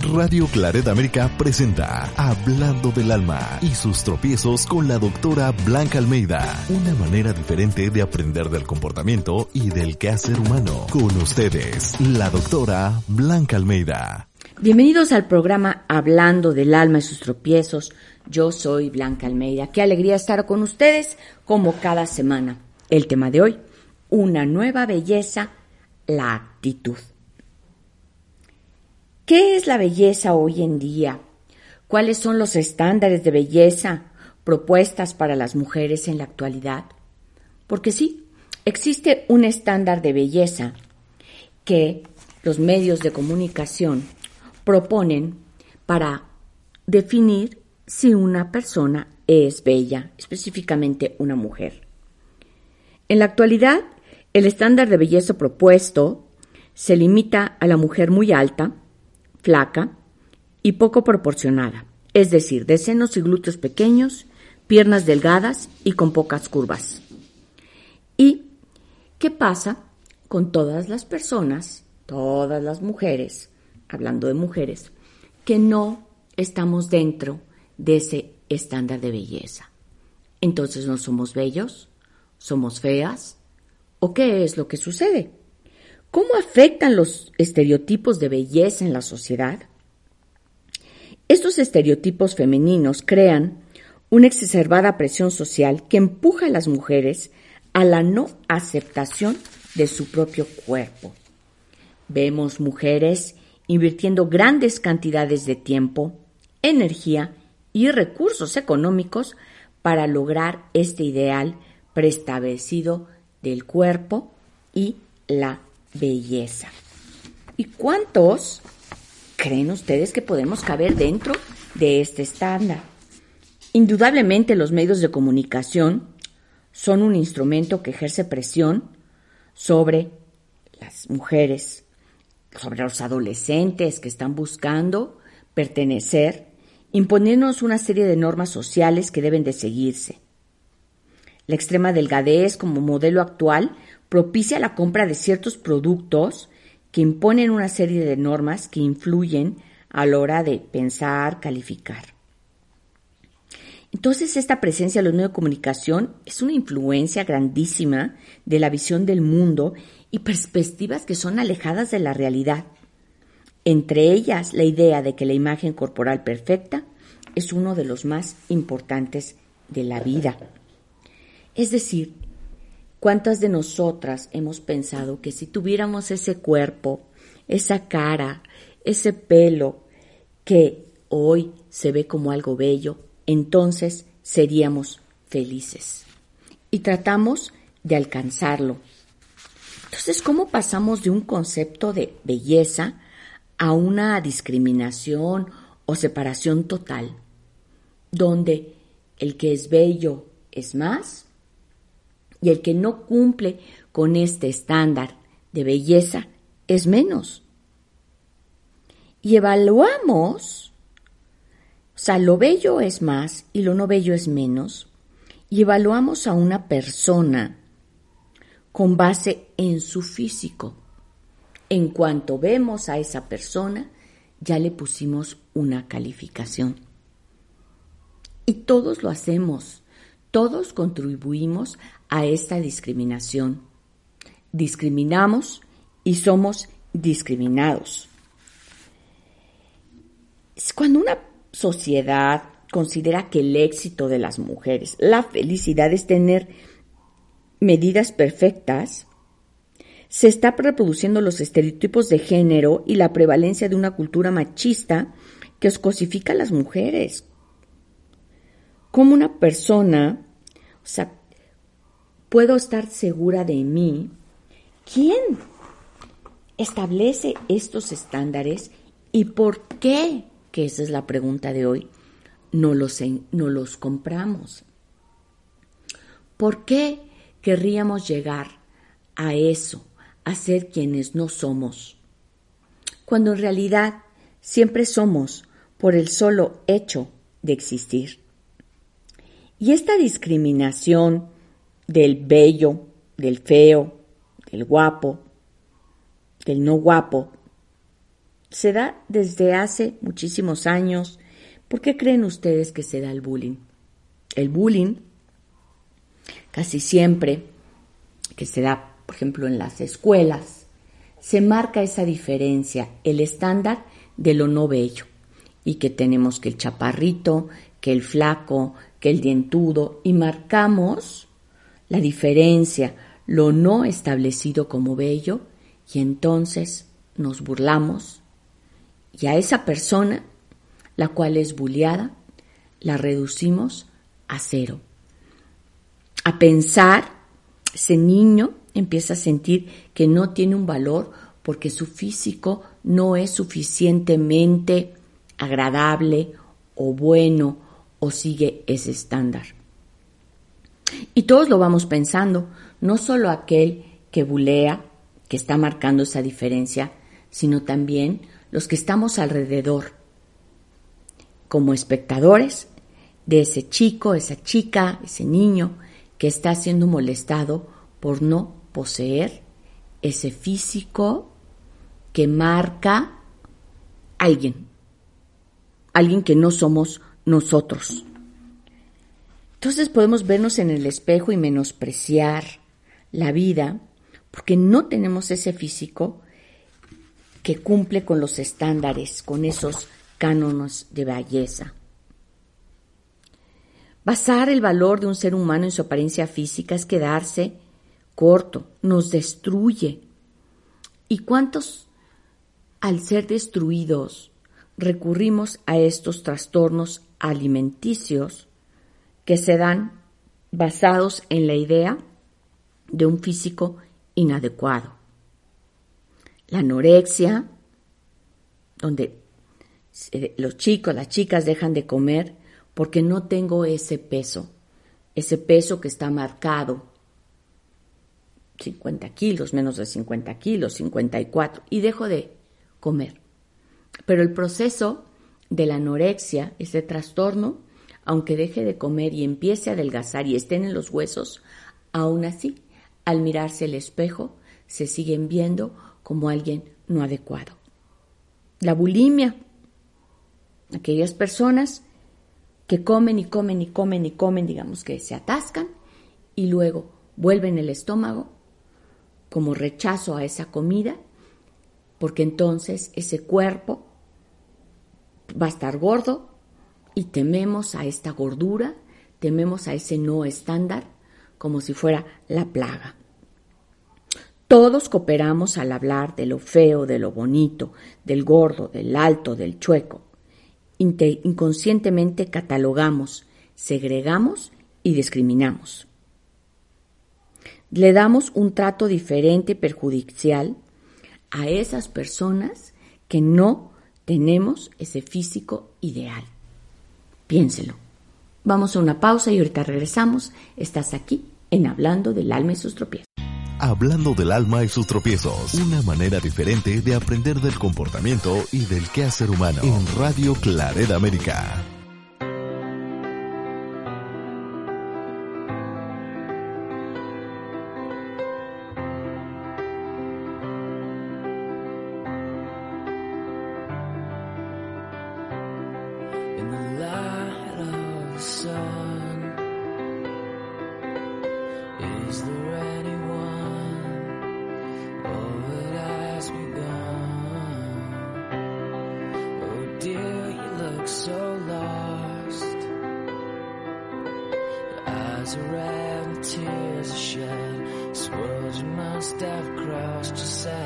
Radio Claret América presenta Hablando del Alma y sus tropiezos con la doctora Blanca Almeida. Una manera diferente de aprender del comportamiento y del quehacer humano. Con ustedes, la doctora Blanca Almeida. Bienvenidos al programa Hablando del Alma y sus tropiezos. Yo soy Blanca Almeida. Qué alegría estar con ustedes como cada semana. El tema de hoy, una nueva belleza, la actitud. ¿Qué es la belleza hoy en día? ¿Cuáles son los estándares de belleza propuestas para las mujeres en la actualidad? Porque sí, existe un estándar de belleza que los medios de comunicación proponen para definir si una persona es bella, específicamente una mujer. En la actualidad, el estándar de belleza propuesto se limita a la mujer muy alta, flaca y poco proporcionada, es decir, de senos y glúteos pequeños, piernas delgadas y con pocas curvas. ¿Y qué pasa con todas las personas, todas las mujeres, hablando de mujeres, que no estamos dentro de ese estándar de belleza? Entonces no somos bellos, somos feas, ¿o qué es lo que sucede? ¿Cómo afectan los estereotipos de belleza en la sociedad? Estos estereotipos femeninos crean una exacerbada presión social que empuja a las mujeres a la no aceptación de su propio cuerpo. Vemos mujeres invirtiendo grandes cantidades de tiempo, energía y recursos económicos para lograr este ideal preestablecido del cuerpo y la belleza. ¿Y cuántos creen ustedes que podemos caber dentro de este estándar? Indudablemente los medios de comunicación son un instrumento que ejerce presión sobre las mujeres, sobre los adolescentes que están buscando pertenecer, imponiéndonos una serie de normas sociales que deben de seguirse. La extrema delgadez como modelo actual propicia la compra de ciertos productos que imponen una serie de normas que influyen a la hora de pensar, calificar. Entonces, esta presencia de los medios de comunicación es una influencia grandísima de la visión del mundo y perspectivas que son alejadas de la realidad. Entre ellas, la idea de que la imagen corporal perfecta es uno de los más importantes de la vida. Es decir, ¿Cuántas de nosotras hemos pensado que si tuviéramos ese cuerpo, esa cara, ese pelo que hoy se ve como algo bello, entonces seríamos felices? Y tratamos de alcanzarlo. Entonces, ¿cómo pasamos de un concepto de belleza a una discriminación o separación total, donde el que es bello es más y el que no cumple con este estándar de belleza es menos. Y evaluamos, o sea, lo bello es más y lo no bello es menos, y evaluamos a una persona con base en su físico. En cuanto vemos a esa persona, ya le pusimos una calificación. Y todos lo hacemos, todos contribuimos a esta discriminación. Discriminamos y somos discriminados. Cuando una sociedad considera que el éxito de las mujeres, la felicidad es tener medidas perfectas, se está reproduciendo los estereotipos de género y la prevalencia de una cultura machista que os cosifica a las mujeres. Como una persona, o sea, puedo estar segura de mí? ¿Quién establece estos estándares y por qué? Que esa es la pregunta de hoy. No los, no los compramos. ¿Por qué querríamos llegar a eso, a ser quienes no somos? Cuando en realidad siempre somos por el solo hecho de existir. Y esta discriminación del bello, del feo, del guapo, del no guapo, se da desde hace muchísimos años. ¿Por qué creen ustedes que se da el bullying? El bullying casi siempre que se da, por ejemplo, en las escuelas, se marca esa diferencia, el estándar de lo no bello, y que tenemos que el chaparrito, que el flaco, que el dientudo, y marcamos la diferencia, lo no establecido como bello, y entonces nos burlamos, y a esa persona, la cual es bulliada, la reducimos a cero. A pensar, ese niño empieza a sentir que no tiene un valor porque su físico no es suficientemente agradable o bueno o sigue ese estándar. Y todos lo vamos pensando, no solo aquel que bulea, que está marcando esa diferencia, sino también los que estamos alrededor, como espectadores de ese chico, esa chica, ese niño que está siendo molestado por no poseer ese físico que marca alguien, alguien que no somos nosotros. Entonces podemos vernos en el espejo y menospreciar la vida porque no tenemos ese físico que cumple con los estándares, con esos cánones de belleza. Basar el valor de un ser humano en su apariencia física es quedarse corto, nos destruye. ¿Y cuántos, al ser destruidos, recurrimos a estos trastornos alimenticios que se dan basados en la idea de un físico inadecuado? La anorexia, donde los chicos, las chicas dejan de comer porque no tengo ese peso, ese peso que está marcado 50 kilos, menos de 50 kilos, 54, y dejo de comer. Pero el proceso de la anorexia, ese trastorno, aunque deje de comer y empiece a adelgazar y estén en los huesos, aún así, al mirarse el espejo, se siguen viendo como alguien no adecuado. La bulimia, aquellas personas que comen y comen y comen y comen, digamos que se atascan y luego vuelven el estómago como rechazo a esa comida, porque entonces ese cuerpo va a estar gordo y tememos a esta gordura, tememos a ese no estándar como si fuera la plaga. Todos cooperamos al hablar de lo feo, de lo bonito, del gordo, del alto, del chueco. Inconscientemente catalogamos, segregamos y discriminamos le damos un trato diferente y perjudicial a esas personas que no tenemos ese físico ideal. Piénselo. Vamos a una pausa y ahorita regresamos. Estás aquí en Hablando del alma y sus tropiezos. Hablando del alma y sus tropiezos. Una manera diferente de aprender del comportamiento y del quehacer humano. En Radio Claret América. to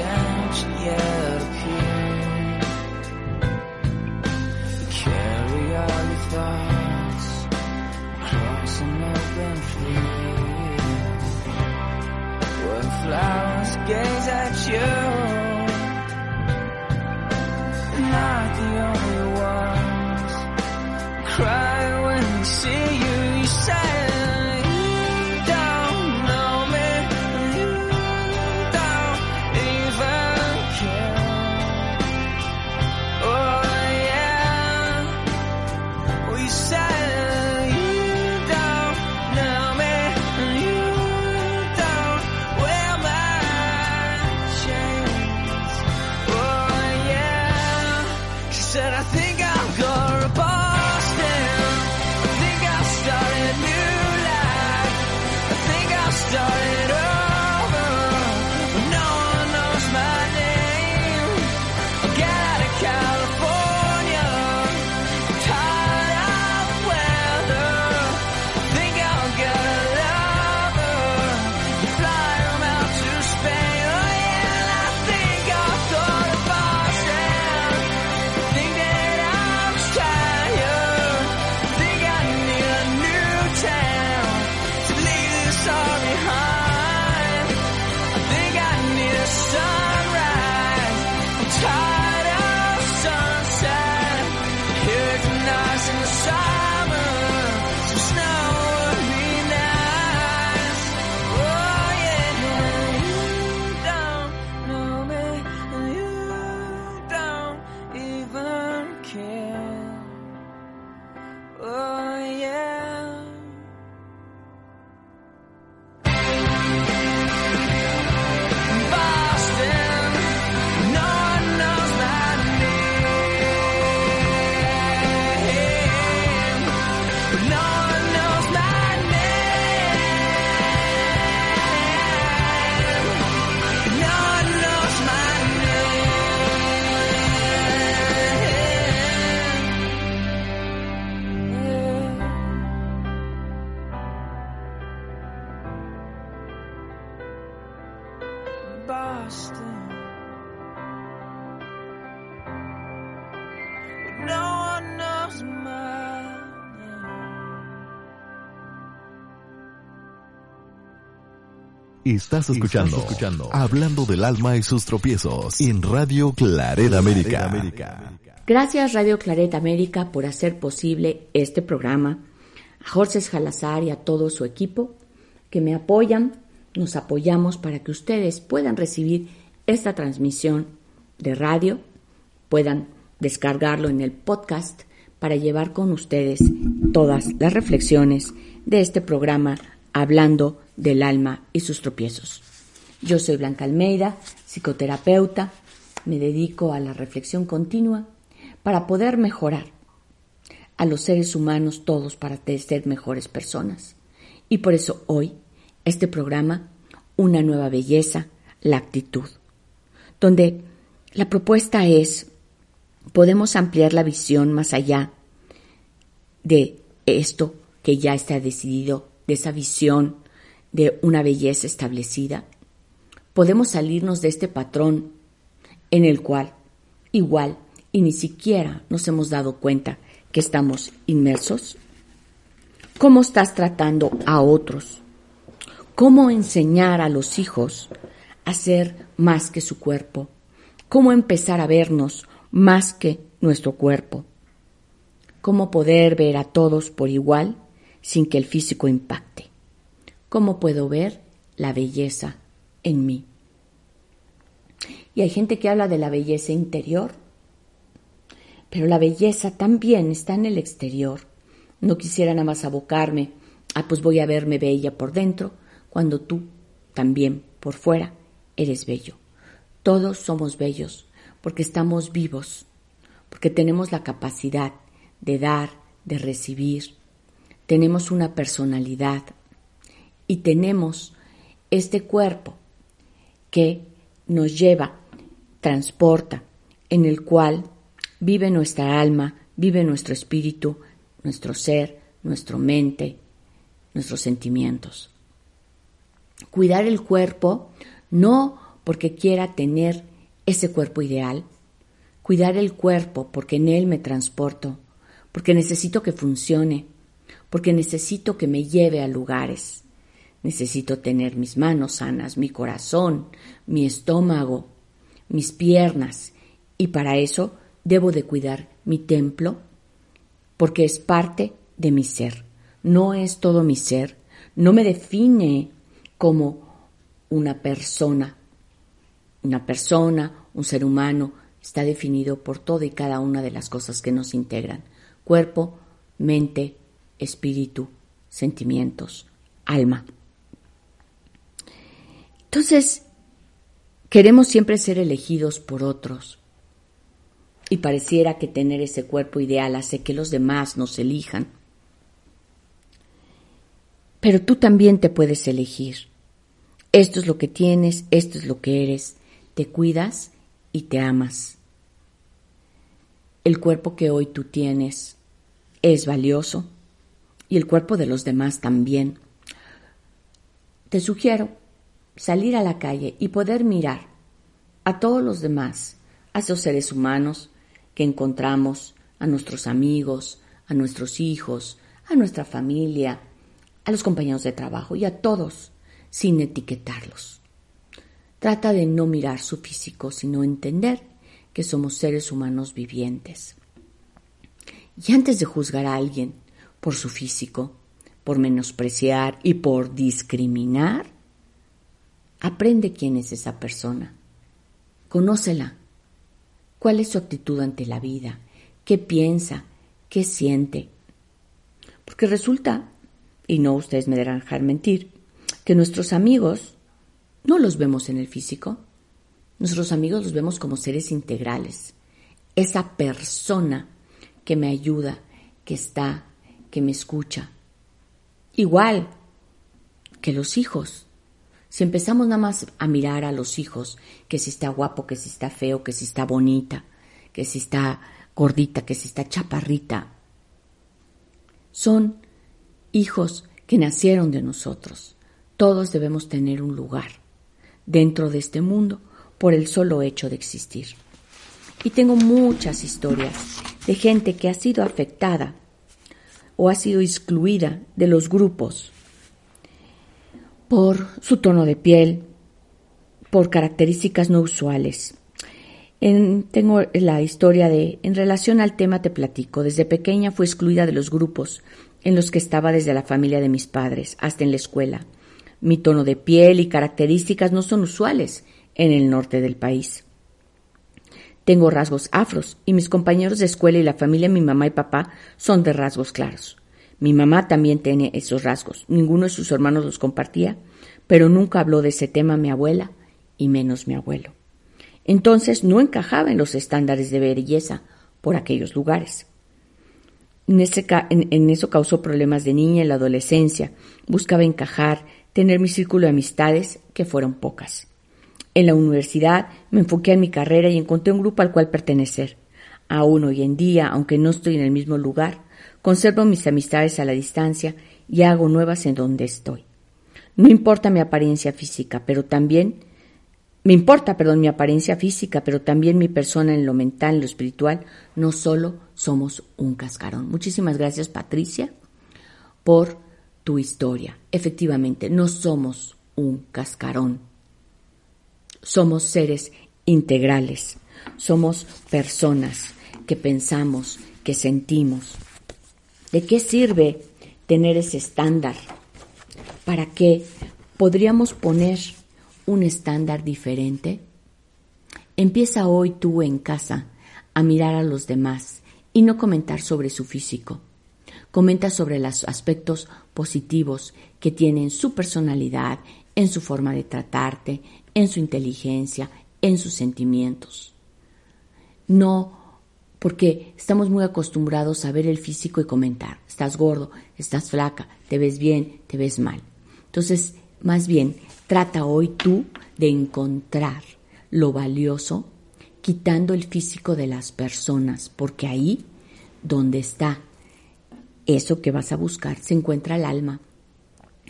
dance, yeah. Estás escuchando, Hablando del alma y sus tropiezos en Radio Claret América. Gracias Radio Claret América por hacer posible este programa, a Jorge Jalazar y a todo su equipo que me apoyan, nos apoyamos para que ustedes puedan recibir esta transmisión de radio, puedan descargarlo en el podcast para llevar con ustedes todas las reflexiones de este programa hablando del alma y sus tropiezos. Yo soy Blanca Almeida, psicoterapeuta, me dedico a la reflexión continua para poder mejorar a los seres humanos todos para ser mejores personas. Y por eso hoy, este programa, Una nueva belleza, la actitud, donde la propuesta es, podemos ampliar la visión más allá de esto que ya está decidido, de esa visión de una belleza establecida. Podemos salirnos de este patrón en el cual igual y ni siquiera nos hemos dado cuenta que estamos inmersos. ¿Cómo estás tratando a otros? ¿Cómo enseñar a los hijos a ser más que su cuerpo? ¿Cómo empezar a vernos más que nuestro cuerpo? ¿Cómo poder ver a todos por igual sin que el físico impacte? ¿Cómo puedo ver la belleza en mí? Y hay gente que habla de la belleza interior, pero la belleza también está en el exterior. No quisiera nada más abocarme, ah, pues voy a verme bella por dentro, cuando tú también por fuera eres bello. Todos somos bellos porque estamos vivos, porque tenemos la capacidad de dar, de recibir, tenemos una personalidad y tenemos este cuerpo que nos lleva, transporta, en el cual vive nuestra alma, vive nuestro espíritu, nuestro ser, nuestra mente, nuestros sentimientos. Cuidar el cuerpo no porque quiera tener ese cuerpo ideal, cuidar el cuerpo porque en él me transporto, porque necesito que funcione, porque necesito que me lleve a lugares. Necesito tener mis manos sanas, mi corazón, mi estómago, mis piernas, y para eso debo de cuidar mi templo, porque es parte de mi ser. No es todo mi ser, no me define como una persona. Una persona, un ser humano, está definido por toda y cada una de las cosas que nos integran. Cuerpo, mente, espíritu, sentimientos, alma. Entonces, queremos siempre ser elegidos por otros. Y pareciera que tener ese cuerpo ideal hace que los demás nos elijan. Pero tú también te puedes elegir. Esto es lo que tienes, esto es lo que eres. Te cuidas y te amas. El cuerpo que hoy tú tienes es valioso y el cuerpo de los demás también. Te sugiero salir a la calle y poder mirar a todos los demás, a esos seres humanos que encontramos, a nuestros amigos, a nuestros hijos, a nuestra familia, a los compañeros de trabajo y a todos, sin etiquetarlos. Trata de no mirar su físico, sino entender que somos seres humanos vivientes. Y antes de juzgar a alguien por su físico, por menospreciar y por discriminar, aprende quién es esa persona. Conócela. ¿Cuál es su actitud ante la vida? ¿Qué piensa? ¿Qué siente? Porque resulta, y no ustedes me deberán dejar mentir, que nuestros amigos no los vemos en el físico. Nuestros amigos los vemos como seres integrales. Esa persona que me ayuda, que está, que me escucha. Igual que los hijos. Si empezamos nada más a mirar a los hijos, que si está guapo, que si está feo, que si está bonita, que si está gordita, que si está chaparrita, son hijos que nacieron de nosotros. Todos debemos tener un lugar dentro de este mundo por el solo hecho de existir. Y tengo muchas historias de gente que ha sido afectada o ha sido excluida de los grupos por su tono de piel, por características no usuales. tengo la historia de, en relación al tema te platico, desde pequeña fue excluida de los grupos en los que estaba desde la familia de mis padres hasta en la escuela. Mi tono de piel y características no son usuales en el norte del país. Tengo rasgos afros y mis compañeros de escuela y la familia mi mamá y papá son de rasgos claros. Mi mamá también tiene esos rasgos. Ninguno de sus hermanos los compartía, pero nunca habló de ese tema mi abuela y menos mi abuelo. Entonces no encajaba en los estándares de belleza por aquellos lugares. En, eso causó problemas de niña en la adolescencia. Buscaba encajar, tener mi círculo de amistades, que fueron pocas. En la universidad me enfoqué en mi carrera y encontré un grupo al cual pertenecer. Aún hoy en día, aunque no estoy en el mismo lugar, conservo mis amistades a la distancia y hago nuevas en donde estoy. No importa mi apariencia física, pero también me importa, perdón, mi apariencia física, pero también mi persona en lo mental, en lo espiritual. No solo somos un cascarón. Muchísimas gracias, Patricia, por tu historia. Efectivamente, no somos un cascarón somos seres integrales, somos personas que pensamos, que sentimos. ¿De qué sirve tener ese estándar? ¿Para qué podríamos poner un estándar diferente? Empieza hoy tú en casa a mirar a los demás y no comentar sobre su físico. Comenta sobre los aspectos positivos que tienen su personalidad, en su forma de tratarte, en su inteligencia, en sus sentimientos. No porque estamos muy acostumbrados a ver el físico y comentar, estás gordo, estás flaca, te ves bien, te ves mal. Entonces, más bien, trata hoy tú de encontrar lo valioso quitando el físico de las personas, porque ahí donde está eso que vas a buscar se encuentra el alma.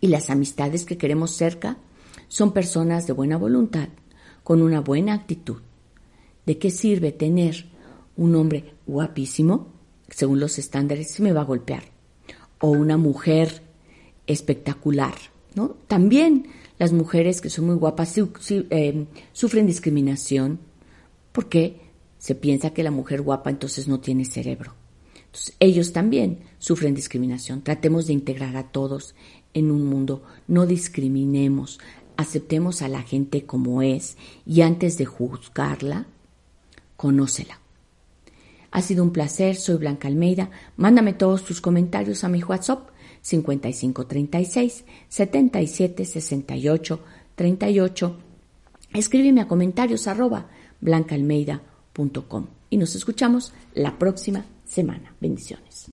Y las amistades que queremos cerca son personas de buena voluntad, con una buena actitud. ¿De qué sirve tener un hombre guapísimo, según los estándares, si me va a golpear? o una mujer espectacular, ¿no? También las mujeres que son muy guapas eh, sufren discriminación porque se piensa que la mujer guapa entonces no tiene cerebro. Entonces, ellos también sufren discriminación. Tratemos de integrar a todos en un mundo. No discriminemos. Aceptemos a la gente como es y antes de juzgarla, conócela. Ha sido un placer, soy Blanca Almeida. Mándame todos tus comentarios a mi WhatsApp 5536 77 68 38. Escríbeme a comentarios arroba blancaalmeida.com y nos escuchamos la próxima semana. Bendiciones.